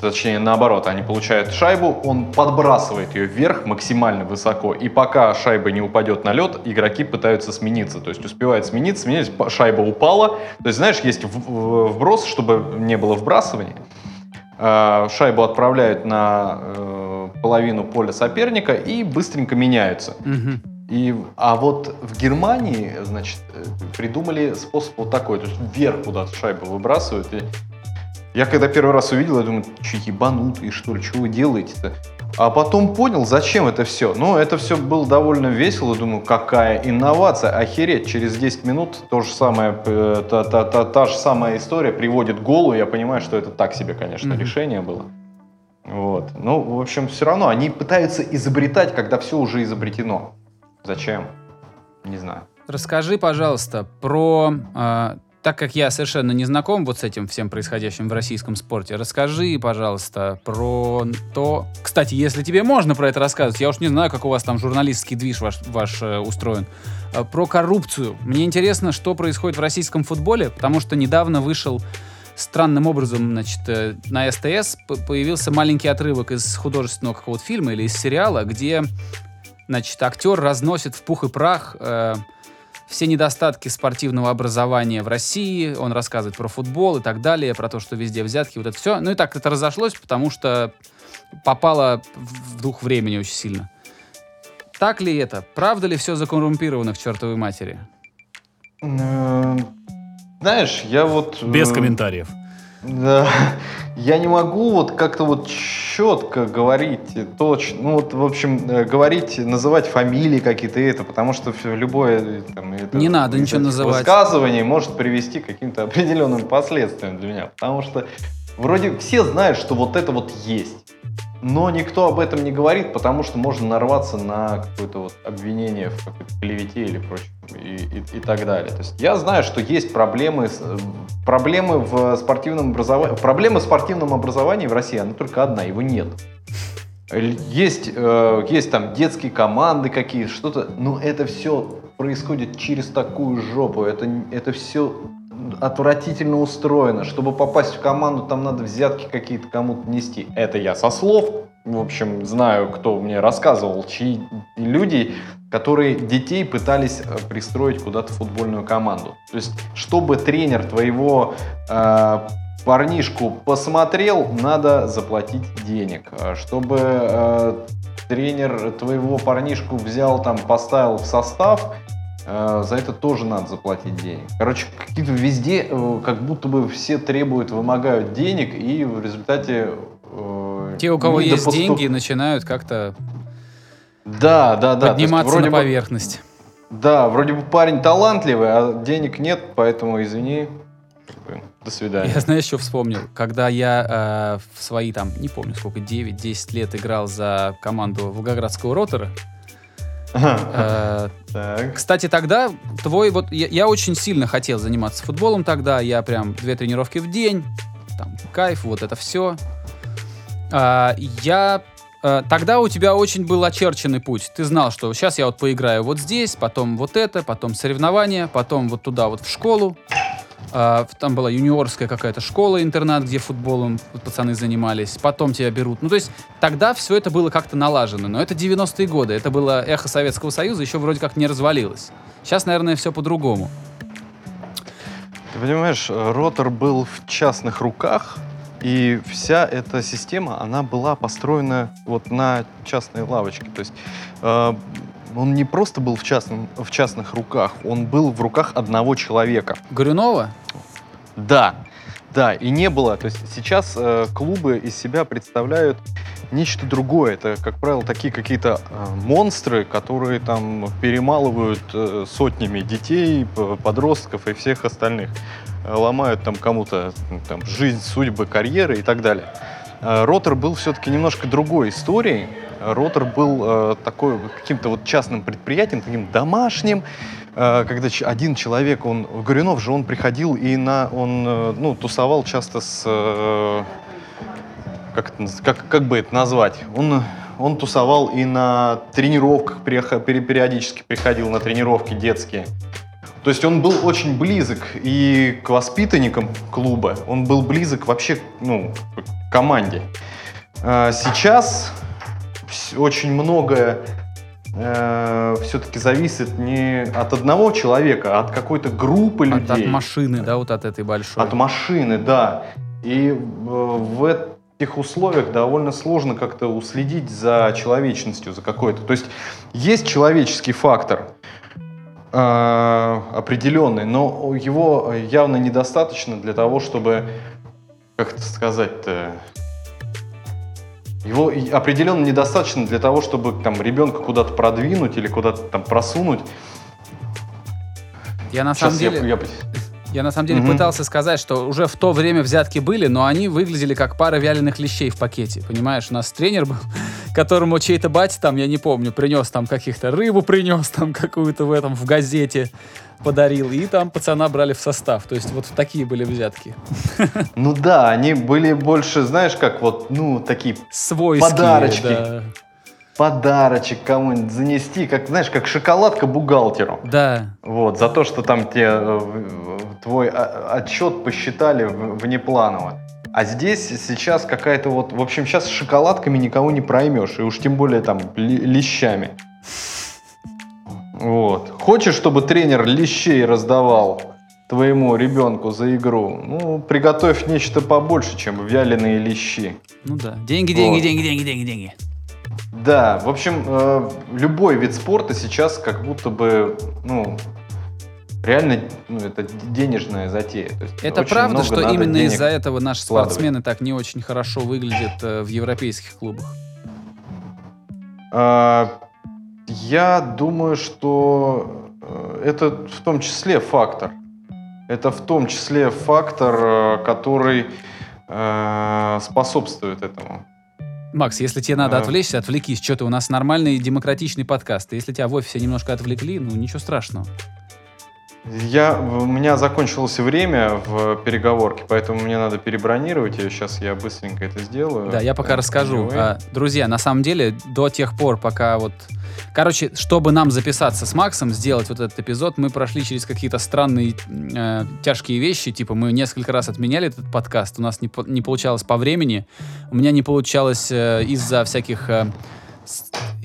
точнее наоборот, они получают шайбу, он подбрасывает ее вверх максимально высоко, и пока шайба не упадет на лед, игроки пытаются смениться, то есть успевают смениться, сменились, шайба упала, то есть знаешь, есть вброс, чтобы не было вбрасывания, Э, шайбу отправляют на э, половину поля соперника и быстренько меняются. И, а вот в Германии, значит, э, придумали способ вот такой, то есть вверх куда-то шайбу выбрасывают. И я когда первый раз увидел, я думаю, че ебанутые, что ли, что вы делаете-то? А потом понял, зачем это все. Ну, это все было довольно весело. Думаю, какая инновация. Охереть, через 10 минут то же самое, э, та, та- та- та же самая история приводит голу. Я понимаю, что это так себе, конечно, Мгм. решение было. Вот. Ну, в общем, все равно они пытаются изобретать, когда все уже изобретено. Зачем? Не знаю. Расскажи, пожалуйста, про... а, так как я совершенно не знаком вот с этим всем происходящим в российском спорте, расскажи, пожалуйста, про то... Кстати, если тебе можно про это рассказывать, я уж не знаю, как у вас там журналистский движ ваш, ваш э, устроен, А, про коррупцию. Мне интересно, что происходит в российском футболе, потому что недавно вышел странным образом, значит, э, на СТС появился маленький отрывок из художественного какого-то фильма или из сериала, где, значит, актер разносит в пух и прах э, все недостатки спортивного образования в России, он рассказывает про футбол и так далее, про то, что везде взятки, вот это все. Ну и так это разошлось, потому что попало в дух времени очень сильно. Так ли это? Правда ли все закоррумпировано к чертовой матери? Э, Знаешь, я вот... э, Без комментариев. Да, я не могу вот как-то вот четко говорить точно, ну вот, в общем, э, говорить, называть фамилии какие-то это, потому что любое э, там, это, Не надо ничего называть. высказываний может привести к каким-то определенным последствиям для меня, потому что вроде все знают, что вот это вот есть, но никто об этом не говорит, потому что можно нарваться на какое-то вот обвинение в какой-то клевете или прочем и, и- и так далее. То есть я знаю, что есть проблемы, проблемы в спортивном образовании. Проблема в спортивном образовании в России, она только одна, его нет. Есть, э, есть там детские команды какие-то, что-то, но это все происходит через такую жопу. Это, это все отвратительно устроено. Чтобы попасть в команду, там надо взятки какие-то кому-то нести. Это я со слов. В общем, знаю, кто мне рассказывал, чьи люди, которые детей пытались э, пристроить куда-то в футбольную команду. То есть, чтобы тренер твоего э, парнишку посмотрел, надо заплатить денег. А Чтобы э, тренер твоего парнишку взял, там, поставил в состав, за это тоже надо заплатить денег. Короче, какие-то везде, э, как будто бы все требуют, вымогают денег, и в результате... э, Те, у кого есть допоступ- деньги, начинают как-то Да, да, да. есть подниматься вроде на бы- поверхность. Да, вроде бы парень талантливый, а денег нет, поэтому извини. Бы, До свидания. Я, знаешь, что вспомнил? Когда я э, в свои, там, не помню сколько, 9-10 лет играл за команду Волгоградского ротора, э. Кстати, тогда твой вот я, очень сильно хотел заниматься футболом тогда. Я прям две тренировки в день, там кайф, вот это все. я э, тогда у тебя очень был очерченный путь. Ты знал, что сейчас я вот поиграю вот здесь, потом вот это, потом соревнования, потом вот туда вот в школу. А, там была юниорская какая-то школа, интернат, где футболом пацаны занимались. Потом тебя берут. Ну, то есть тогда все это было как-то налажено. Но это 90-е годы. Это было эхо Советского Союза, еще вроде как не развалилось. Сейчас, наверное, все по-другому. Ты понимаешь, ротор был в частных руках, и вся эта система, она была построена вот на частной лавочке. То есть э, он не просто был в, частном, в частных руках, он был в руках одного человека. Горюнова? Да, да, и не было. То есть сейчас э, клубы из себя представляют нечто другое. Это, как правило, такие какие-то э, монстры, которые там перемалывают э, сотнями детей, подростков и всех остальных. Э, ломают там кому-то м, там, жизнь, судьбы, карьеры и так далее. Э, Ротор был все-таки немножко другой историей. Ротор был э, такой каким-то вот частным предприятием, таким домашним, э, когда один человек, он, Горюнов же, он приходил и на, он, э, ну, тусовал часто с, э, как, это как, как бы это назвать, он, он тусовал и на тренировках, периодически приходил на тренировки детские. То есть он был очень близок и к воспитанникам клуба, он был близок вообще ну, к команде. А Сейчас очень многое все-таки зависит не от одного человека, а от какой-то группы От, людей. от машины, да, вот от этой большой. От машины, да. И э, в этих условиях довольно сложно как-то уследить за человечностью, за какой-то. То есть есть человеческий фактор э, определенный, но его явно недостаточно для того, чтобы, как это сказать-то, его определенно недостаточно для того, чтобы там ребенка куда-то продвинуть или куда-то там просунуть. Я на самом Сейчас деле... я, я- Я на самом деле Мгм. пытался сказать, что уже в то время взятки были, но они выглядели как пара вяленых лещей в пакете. Понимаешь, у нас тренер был, которому чей-то батя там, я не помню, принес там каких-то рыбу, принес там какую-то в этом, в газете подарил, и там пацана брали в состав. То есть вот такие были взятки. Ну да, они были больше, знаешь, как вот, ну, такие Свойские, Подарочки. да. Подарочек кому-нибудь занести, как, знаешь, как шоколадка бухгалтеру. Да, Вот, за то, что там тебе э, твой а- отчет посчитали внепланово. А здесь сейчас какая-то вот... В общем, сейчас шоколадками никого не проймешь, и уж тем более там лещами. Вот. Хочешь, чтобы тренер лещей раздавал твоему ребенку за игру? Ну, приготовь нечто побольше, чем вяленые лещи. ну да. Деньги, деньги, Вот. деньги, деньги, деньги, деньги. Да, в общем, э, любой вид спорта сейчас как будто бы, ну, реально, ну, это денежная затея. То есть Это правда, что именно из-за этого наши вкладывать. спортсмены так не очень хорошо выглядят э, в европейских клубах? А, Я думаю, что э, это в том числе фактор. Это в том числе фактор, э, который э, способствует этому. Макс, если тебе надо А. отвлечься, отвлекись. Что ты, у нас нормальный демократичный подкаст. Если тебя в офисе немножко отвлекли, ну ничего страшного. Я, у меня закончилось время в переговорке, поэтому мне надо перебронировать ее. Сейчас я быстренько это сделаю. Да, я пока Э, расскажу. А, Друзья, на самом деле, до тех пор, пока вот... Короче, чтобы нам записаться с Максом, сделать вот этот эпизод, мы прошли через какие-то странные, э, тяжкие вещи. Типа, мы несколько раз отменяли этот подкаст, у нас не, не получалось по времени. У меня не получалось э, из-за всяких э,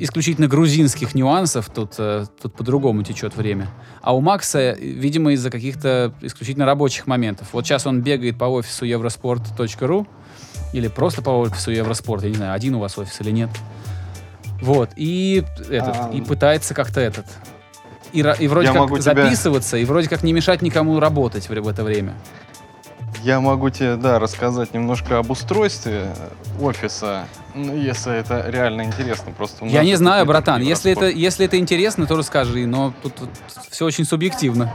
исключительно грузинских нюансов. Тут, э, тут по-другому течет время. А у Макса, видимо, из-за каких-то исключительно рабочих моментов. Вот сейчас он бегает по офису eurosport.ru или просто по офису Евроспорт, я не знаю, один у вас офис или нет. Вот, и этот, А, и пытается как-то этот. И, и вроде Я как могу тебя- записываться, и вроде как не мешать никому работать в, в это время. Я могу тебе, да, рассказать немножко об устройстве офиса, ну, если это реально интересно. Просто Я не знаю, братан, только если это, если это интересно, то расскажи, но тут, все очень субъективно.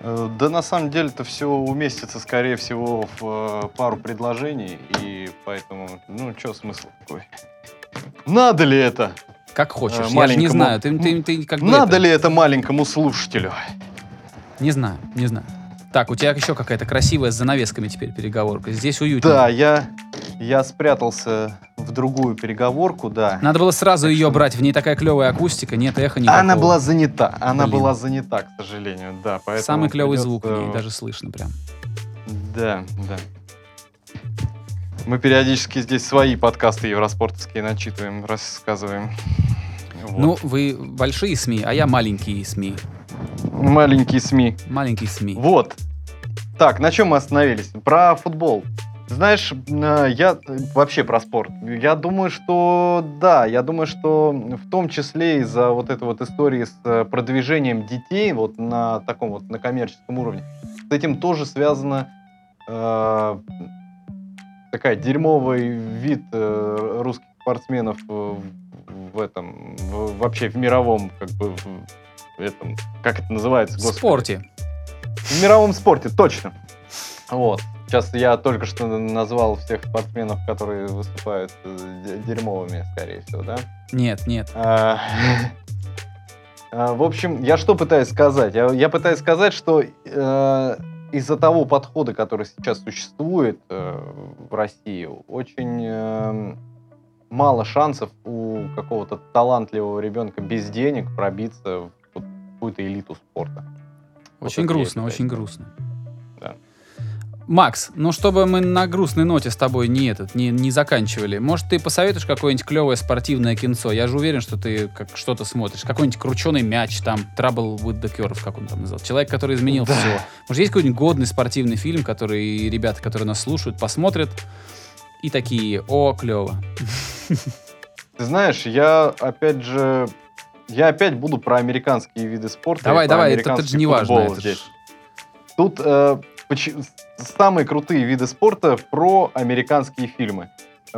Э, Да на самом деле это все уместится, скорее всего, в э, пару предложений, и поэтому, ну, что смысл такой? Надо ли это? Как хочешь, Э, я же не маленькому- знаю. Ты, ты- ты как бы Надо это- ли это маленькому слушателю? Не знаю, не знаю. Так, у тебя еще какая-то красивая с занавесками теперь переговорка. Здесь уютно. Да, я, я спрятался в другую переговорку, да. Надо было сразу ее брать, в ней такая клевая акустика, нет эха никакого. Она была занята, она Блин. была занята, к сожалению, да. Поэтому Самый клевый придется- звук в ней, даже слышно прям. Да, да. Мы периодически здесь свои подкасты евроспортовские начитываем, рассказываем. Вот. Ну, вы большие СМИ, а я маленькие СМИ. Маленькие СМИ. Маленькие СМИ. Вот. Так, на чем мы остановились? Про футбол. Знаешь, э, я э, вообще про спорт. Я думаю, что да, я думаю, что в том числе из-за вот этой вот истории с э, продвижением детей вот на таком вот на коммерческом уровне, с этим тоже связано э, такая дерьмовый вид э, русских спортсменов в этом, в- вообще в мировом, как бы, в этом, как это называется, В спорте. В мировом спорте, точно. Вот. Сейчас я только что назвал всех спортсменов, которые выступают э, де- дерьмовыми, скорее всего, да? Нет, нет. А, а, В общем, я что пытаюсь сказать? Я, я пытаюсь сказать, что э, из-за того подхода, который сейчас существует э, в России, очень э, мало шансов у какого-то талантливого ребенка без денег пробиться в вот какую-то элиту спорта. Вот Очень я грустно, очень грустно. Макс, ну чтобы мы на грустной ноте с тобой не этот, не, не заканчивали, может ты посоветуешь какое-нибудь клевое спортивное кинцо? Я же уверен, что ты как что-то смотришь. Какой-нибудь крученый мяч, там, Trouble with the Curve, как он там называл. Человек, который изменил Да. все. Может есть какой-нибудь годный спортивный фильм, который ребята, которые нас слушают, посмотрят и такие, о, клево. Ты знаешь, я опять же, я опять буду про американские виды спорта. Давай, давай, это, это же не важно. Тут э, самые крутые виды спорта про американские фильмы.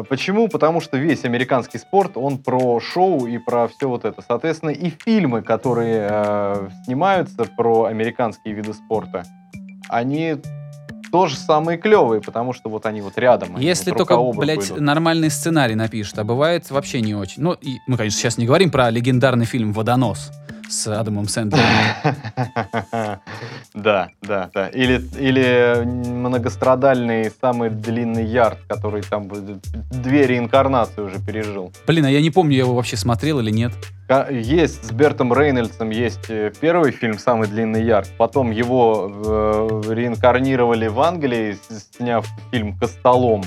Почему? Потому что весь американский спорт, он про шоу и про все вот это. Соответственно, и фильмы, которые э, снимаются про американские виды спорта, они тоже самые клевые, потому что вот они вот рядом. Если вот только, блядь, идут. нормальный сценарий напишет, а бывает вообще не очень. Ну, и мы, конечно, сейчас не говорим про легендарный фильм «Водонос» с Адамом Сэндлером. Да, да, да. Или, или многострадальный самый длинный ярд, который там две реинкарнации уже пережил. Блин, а я не помню, я его вообще смотрел или нет. Есть с Бертом Рейнольдсом есть э, первый фильм «Самый длинный ярд», потом его э, реинкарнировали в Англии, сняв фильм «Костолом»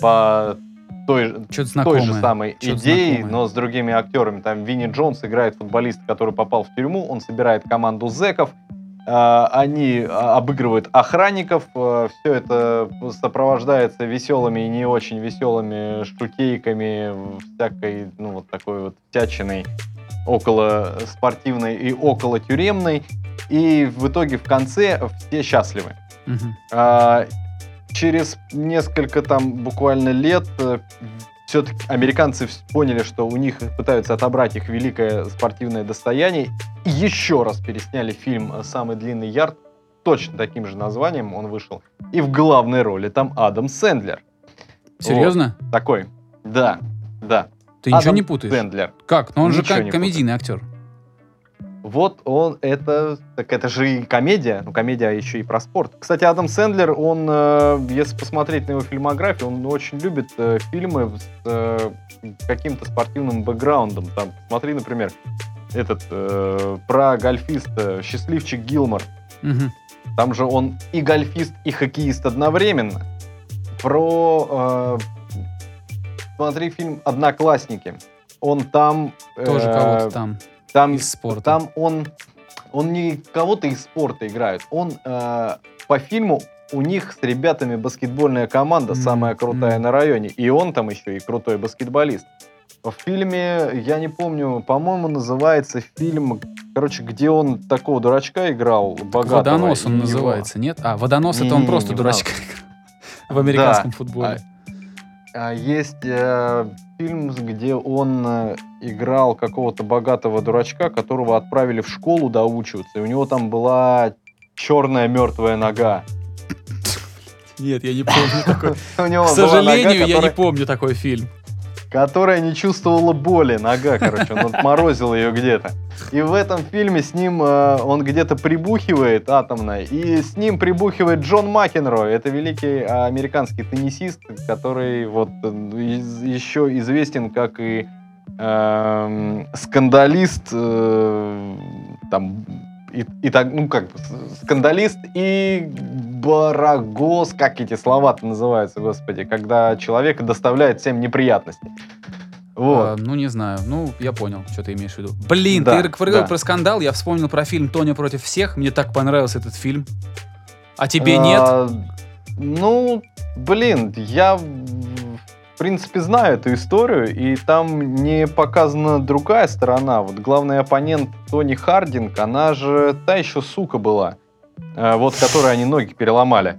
по той, той же самой Что-то идее, знакомое. но с другими актерами. Там Винни Джонс играет футболиста, который попал в тюрьму, он собирает команду зеков, э, они а, обыгрывают охранников, все это сопровождается веселыми и не очень веселыми шутейками, всякой, ну, вот такой вот всячиной около спортивной и около тюремной. И в итоге в конце все счастливы. Мгм. Через несколько там буквально лет все-таки американцы поняли, что у них пытаются отобрать их великое спортивное достояние. И еще раз пересняли фильм «Самый длинный ярд». Точно таким же названием он вышел. И в главной роли там Адам Сэндлер. Серьезно? Такой. Да, да. Ты ничего Адам не путаешь? Сэндлер. Как? Ну он же Ничего ко- не комедийный актер. Вот он, это, так это же и комедия, ну комедия еще и про спорт. Кстати, Адам Сэндлер, он, э, если посмотреть на его фильмографию, он очень любит э, фильмы с э, каким-то спортивным бэкграундом. Там, смотри, например, этот, э, про гольфиста «Счастливчик Гилмор». Мгм. Там же он и гольфист, и хоккеист одновременно. Про, э, смотри фильм «Одноклассники». Он там... Тоже э, кого-то там там из спорта. там он, он не кого-то из спорта играет. Он э, по фильму у них с ребятами баскетбольная команда М, самая крутая м. на районе, и он там еще и крутой баскетболист. В фильме, я не помню, по-моему, называется фильм, короче, где он такого дурачка играл, богатого. Водонос он его- называется, нет? А, водонос это он Не-не-не, просто не дурачка в американском Да. футболе. А есть э, фильм, где он э, играл какого-то богатого дурачка, которого отправили в школу доучиваться, и у него там была черная мертвая нога. Нет, я не помню такой. К сожалению, я не помню такой фильм. которая не чувствовала боли, нога, короче, он отморозил ее где-то. И в этом фильме с ним э, он где-то прибухивает атомно, и с ним прибухивает Джон Макенрой. Это великий э, американский теннисист, который вот э, еще известен как и эм, скандалист, э, там, и, и так, ну как, скандалист и барагоз, как эти слова-то называются, господи, когда человек доставляет всем неприятности. Вот. А, ну, не знаю. Ну, я понял, что ты имеешь в виду. Блин, Да, ты говорил да. про скандал, я вспомнил про фильм «Тоня против всех». Мне так понравился этот фильм. А тебе нет? А, ну, блин, я принципе знаю эту историю, и там не показана другая сторона. Вот главный оппонент Тони Хардинг, она же та еще сука была, э, вот которой они ноги переломали.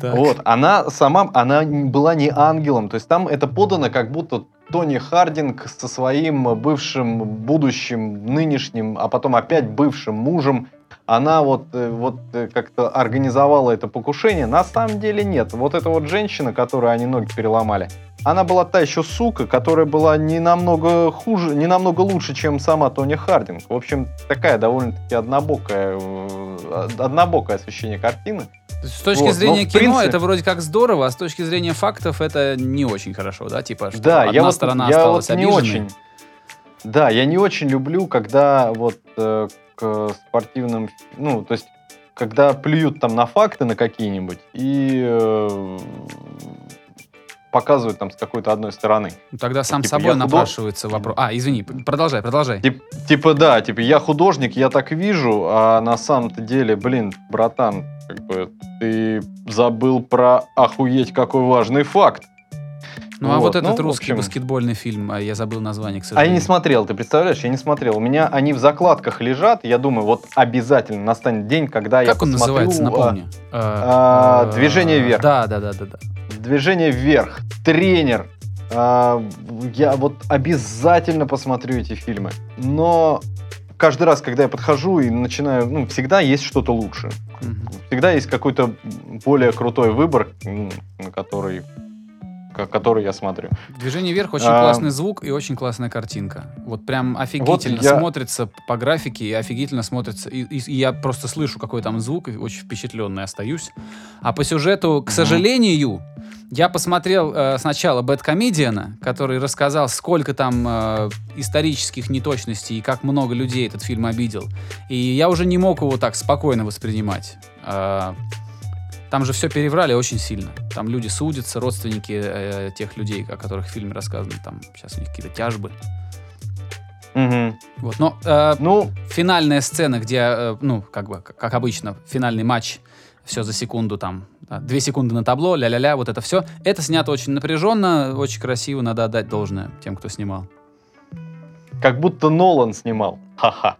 Так. Вот, она сама, она была не ангелом, то есть там это подано как будто Тони Хардинг со своим бывшим, будущим, нынешним, а потом опять бывшим мужем, она вот, э, вот э, как-то организовала это покушение. На самом деле нет. Вот эта вот женщина, которой они ноги переломали, она была та еще сука, которая была не намного хуже, не намного лучше, чем сама Тони Хардинг. В общем, такая довольно-таки однобокая, э, однобокое освещение картины. С точки Вот, зрения в кино принципе- это вроде как здорово, а с точки зрения фактов это не очень хорошо, да? Типа, что Да, одна я вот, сторона я осталась вот не обиженной. очень. Да, я не очень люблю, когда вот э, к спортивным, ну, то есть, когда плюют там на факты на какие-нибудь и э, показывают там с какой-то одной стороны. Тогда сам Типа, собой я худож- напрашивается вопрос. А, извини, продолжай, продолжай. Тип- типа, да, типа, я художник, я так вижу, а на самом-то деле, блин, братан, как бы, ты забыл про охуеть какой важный факт. Ну, а вот вот, этот ну, русский общем. баскетбольный фильм, а я забыл название, к А я сожалению. не смотрел, ты представляешь, я не смотрел. У меня они в закладках лежат, я думаю, вот обязательно настанет день, когда я Как он посмотрю, называется, а, напомни. а, э, «Движение вверх». Да, да, да, да, да. Движение вверх, тренер. А, я вот обязательно посмотрю эти фильмы. Но каждый раз, когда я подхожу и начинаю, ну, всегда есть что-то лучше. Всегда есть какой-то более крутой выбор, на который, ко- который я смотрю. Движение вверх очень А. классный звук и очень классная картинка. Вот прям офигительно я- смотрится по графике и офигительно смотрится. И, и- и я просто слышу, какой там звук, и очень впечатленный остаюсь. А по сюжету, к сожалению, я посмотрел э, сначала Бэткомедиана, который рассказал, сколько там э, исторических неточностей и как много людей этот фильм обидел. И я уже не мог его так спокойно воспринимать. А, Там же все переврали очень сильно. Там люди судятся, родственники э, тех людей, о которых в фильме рассказано. Там сейчас у них какие-то тяжбы. Мгм. Вот. Но э, Ну, финальная сцена, где, э, ну, как бы, как обычно, финальный матч, все за секунду там, да, две секунды на табло, ля-ля-ля, вот это все. Это снято очень напряженно, очень красиво, надо отдать должное тем, кто снимал. как будто Нолан снимал. Ха-ха.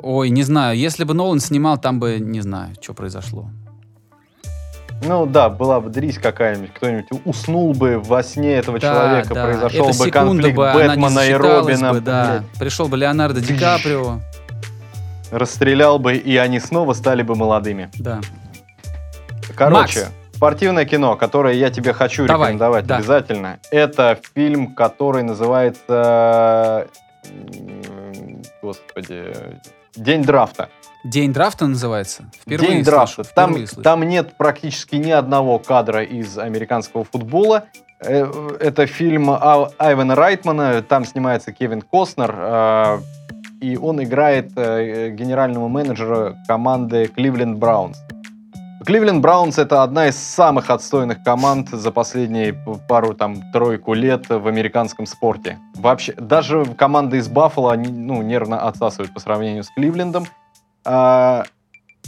Ой, не знаю, если бы Нолан снимал, там бы, не знаю, что произошло. Ну да, была бы дрись какая-нибудь, кто-нибудь уснул бы во сне этого Да, человека, да, произошел эта бы конфликт бы, Бэтмена и Робина, бы, да. блядь, Пришел бы Леонардо Ди. Каприо, расстрелял бы, и они снова стали бы молодыми. да. Короче, Макс. спортивное кино, которое я тебе хочу Давай, рекомендовать да. обязательно, это фильм, который называется... Господи... День драфта. День драфта называется? Впервые День слышу, драфта. Там, слышу. там нет практически ни одного кадра из американского футбола. Э, Это фильм Ав- Айвана Райтмана. Там снимается Кевин Костнер. э, И он играет э, генерального менеджера команды Кливленд Браунс. Кливленд Браунс это одна из самых отстойных команд за последние пару там тройку лет в американском спорте. Вообще, даже команды из Баффала они ну, нервно отсасывают по сравнению с Кливлендом. А,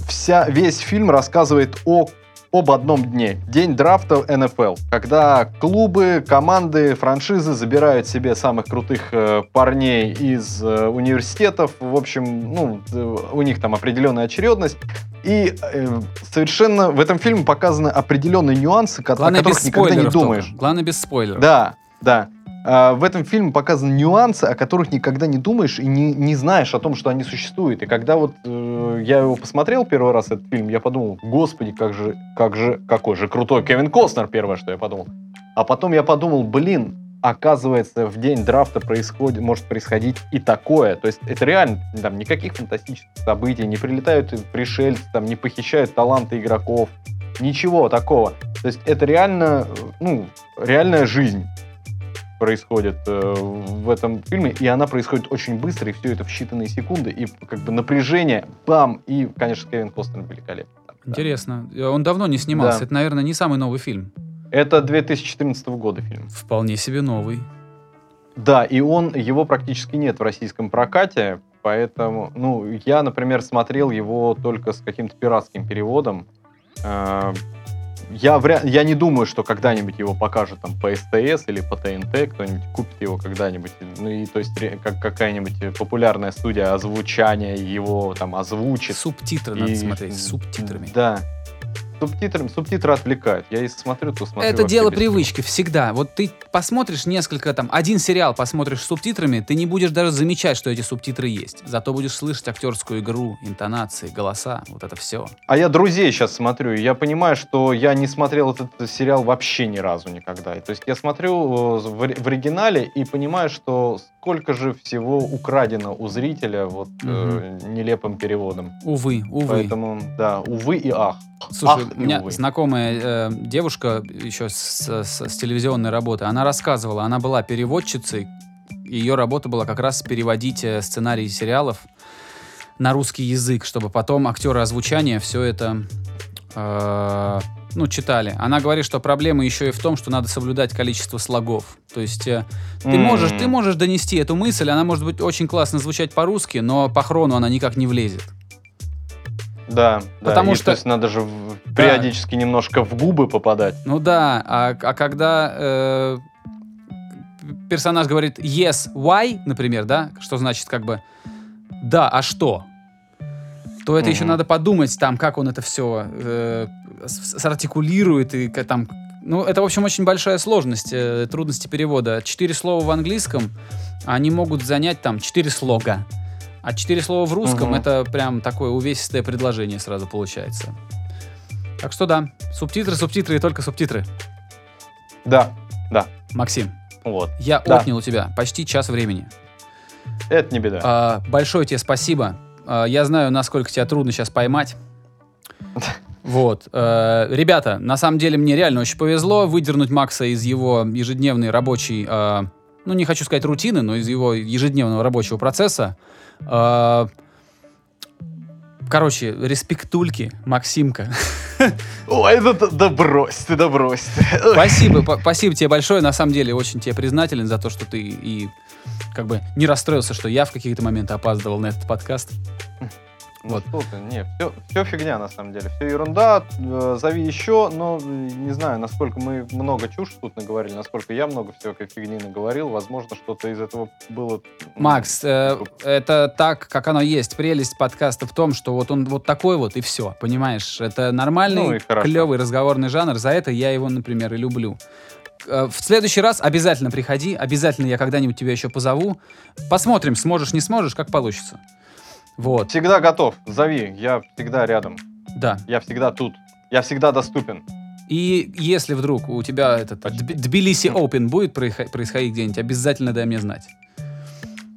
вся, весь фильм рассказывает о, об одном дне. День драфта НФЛ. Когда клубы, команды, франшизы забирают себе самых крутых э, парней из э, университетов. В общем, ну, э, у них там определенная очередность. И э, совершенно в этом фильме показаны определенные нюансы, о Главное, без которых никогда не думаешь. только. Главное, без спойлеров. Да, да. А, в этом фильме показаны нюансы, о которых никогда не думаешь и не, не знаешь о том, что они существуют. И когда вот э, я его посмотрел первый раз, этот фильм, я подумал, господи, как же, как же, какой же крутой Кевин Костнер, первое, что я подумал. А потом я подумал, блин, оказывается, в день драфта происходит, может происходить и такое. То есть это реально, там, никаких фантастических событий, не прилетают пришельцы, там, не похищают таланты игроков, ничего такого. То есть это реально, э, ну, реальная жизнь происходит э, в этом фильме, и она происходит очень быстро, и все это в считанные секунды, и как бы напряжение, бам, и, конечно, Кевин Костнер великолепен. Да. Интересно. Э, Он давно не снимался. Да. Это, наверное, не самый новый фильм. Это 2014 года фильм. Вполне себе новый. Да, и он, его практически нет в российском прокате, поэтому, ну, я, например, смотрел его только с каким-то пиратским переводом. Э, Я, вряд, я не думаю, что когда-нибудь его покажут там по СТС или по ТНТ, кто-нибудь купит его когда-нибудь. Ну и то есть как какая-нибудь популярная студия озвучания его там озвучит. Субтитры И- надо смотреть, с субтитрами. Да. Субтитры, субтитры отвлекают. Я если смотрю, то смотрю Это дело привычки, всегда. Вот ты посмотришь несколько, там, один сериал посмотришь с субтитрами, ты не будешь даже замечать, что эти субтитры есть. Зато будешь слышать актерскую игру, интонации, голоса, вот это все. А я друзей сейчас смотрю, и я понимаю, что я не смотрел этот сериал вообще ни разу никогда. То есть я смотрю э, в оригинале и понимаю, что сколько же всего украдено у зрителя вот э, нелепым переводом. Увы, увы. Поэтому, да, увы и ах. Слушай, Ах, у меня увы. знакомая э, девушка еще с, с- с телевизионной работы, она рассказывала, она была переводчицей, ее работа была как раз переводить э, сценарии сериалов на русский язык, чтобы потом актеры озвучания все это э, ну, читали. Она говорит, что проблема еще и в том, что надо соблюдать количество слогов. То есть э, ты, М. можешь, ты можешь донести эту мысль, она может быть очень классно звучать по-русски, но по хрону она никак не влезет. Да, да. Потому и, что- То есть надо же в- периодически немножко в губы попадать. Ну да, а, а когда э, персонаж говорит yes, why, например, да, что значит как бы да, а что? То это еще Мгм. надо подумать там, как он это все сартикулирует и там. Ну, это, в общем, очень большая сложность, э, трудности перевода. Четыре слова в английском, они могут занять там четыре слога. А четыре слова в русском Мгм. это прям такое увесистое предложение сразу получается. Так что да, субтитры, субтитры и только субтитры. Да, Максим, вот. я Да. отнял у тебя почти час времени. Это не беда. А, большое тебе спасибо. А, я знаю, насколько тебя трудно сейчас поймать. Вот. Э, Ребята, на самом деле мне реально очень повезло выдернуть Макса из его ежедневной рабочей, э, ну не хочу сказать рутины, но из его ежедневного рабочего процесса. Э, Короче, респектульки, Максимка. Ой, да, да, брось ты, да брось ты. Спасибо, спасибо тебе большое. На самом деле очень тебе признателен за то, что ты и как бы не расстроился, что я в какие-то моменты опаздывал на этот подкаст. Вот. Вот. что ты, не, все, фигня на самом деле, все ерунда, э, зови еще, но э, не знаю, насколько мы много чушь тут наговорили, насколько я много всякой фигни наговорил, возможно, что-то из этого было... Макс, э, это так, как оно есть. Прелесть подкаста в том, что вот он вот такой вот и все, понимаешь? Это Ну нормальный, хорошо. клевый разговорный жанр. За это я его, например, и люблю. Э, В следующий раз обязательно приходи, обязательно я когда-нибудь тебя еще позову. Посмотрим, сможешь, не сможешь, как получится. Вот, Всегда готов, зови, я всегда рядом, да. я всегда тут, я всегда доступен. И если вдруг у тебя этот Тбилиси Open будет происхо- происходить где-нибудь, обязательно дай мне знать.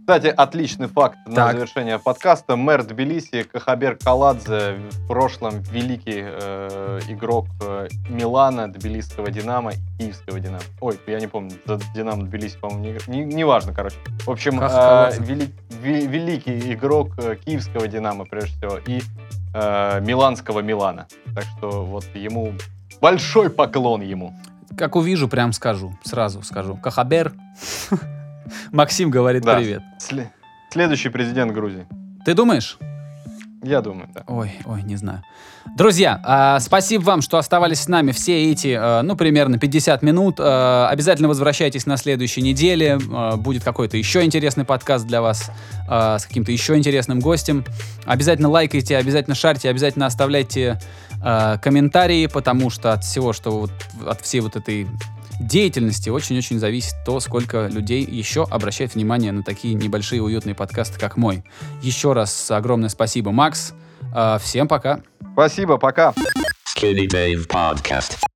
Кстати, отличный факт на Так. завершение подкаста. Мэр Тбилиси Кахабер Каладзе, в прошлом великий э, игрок э, Милана, Тбилисского Динамо и Киевского Динамо. Ой, я не помню, за Динамо Тбилиси, по-моему, не, не, не важно, короче. В общем, э, вели- ве- великий игрок э, Киевского Динамо, прежде всего, и э, Миланского Милана. Так что вот ему большой поклон ему. Как увижу, прям скажу, сразу скажу. Кахабер. Максим говорит Да. привет. Сле- следующий президент Грузии. Ты думаешь? Я думаю, да. Ой, ой, не знаю. Друзья, а, спасибо вам, что оставались с нами все эти, а, ну, примерно 50 минут. А, Обязательно возвращайтесь на следующей неделе. А, Будет какой-то еще интересный подкаст для вас а, с каким-то еще интересным гостем. Обязательно лайкайте, обязательно шарьте, обязательно оставляйте а, комментарии, потому что от всего, что вот, от всей вот этой деятельности очень-очень зависит то, сколько людей еще обращает внимание на такие небольшие уютные подкасты, как мой. Еще раз огромное спасибо, Макс. А, Всем пока. Спасибо, пока. Skinny Dave Podcast.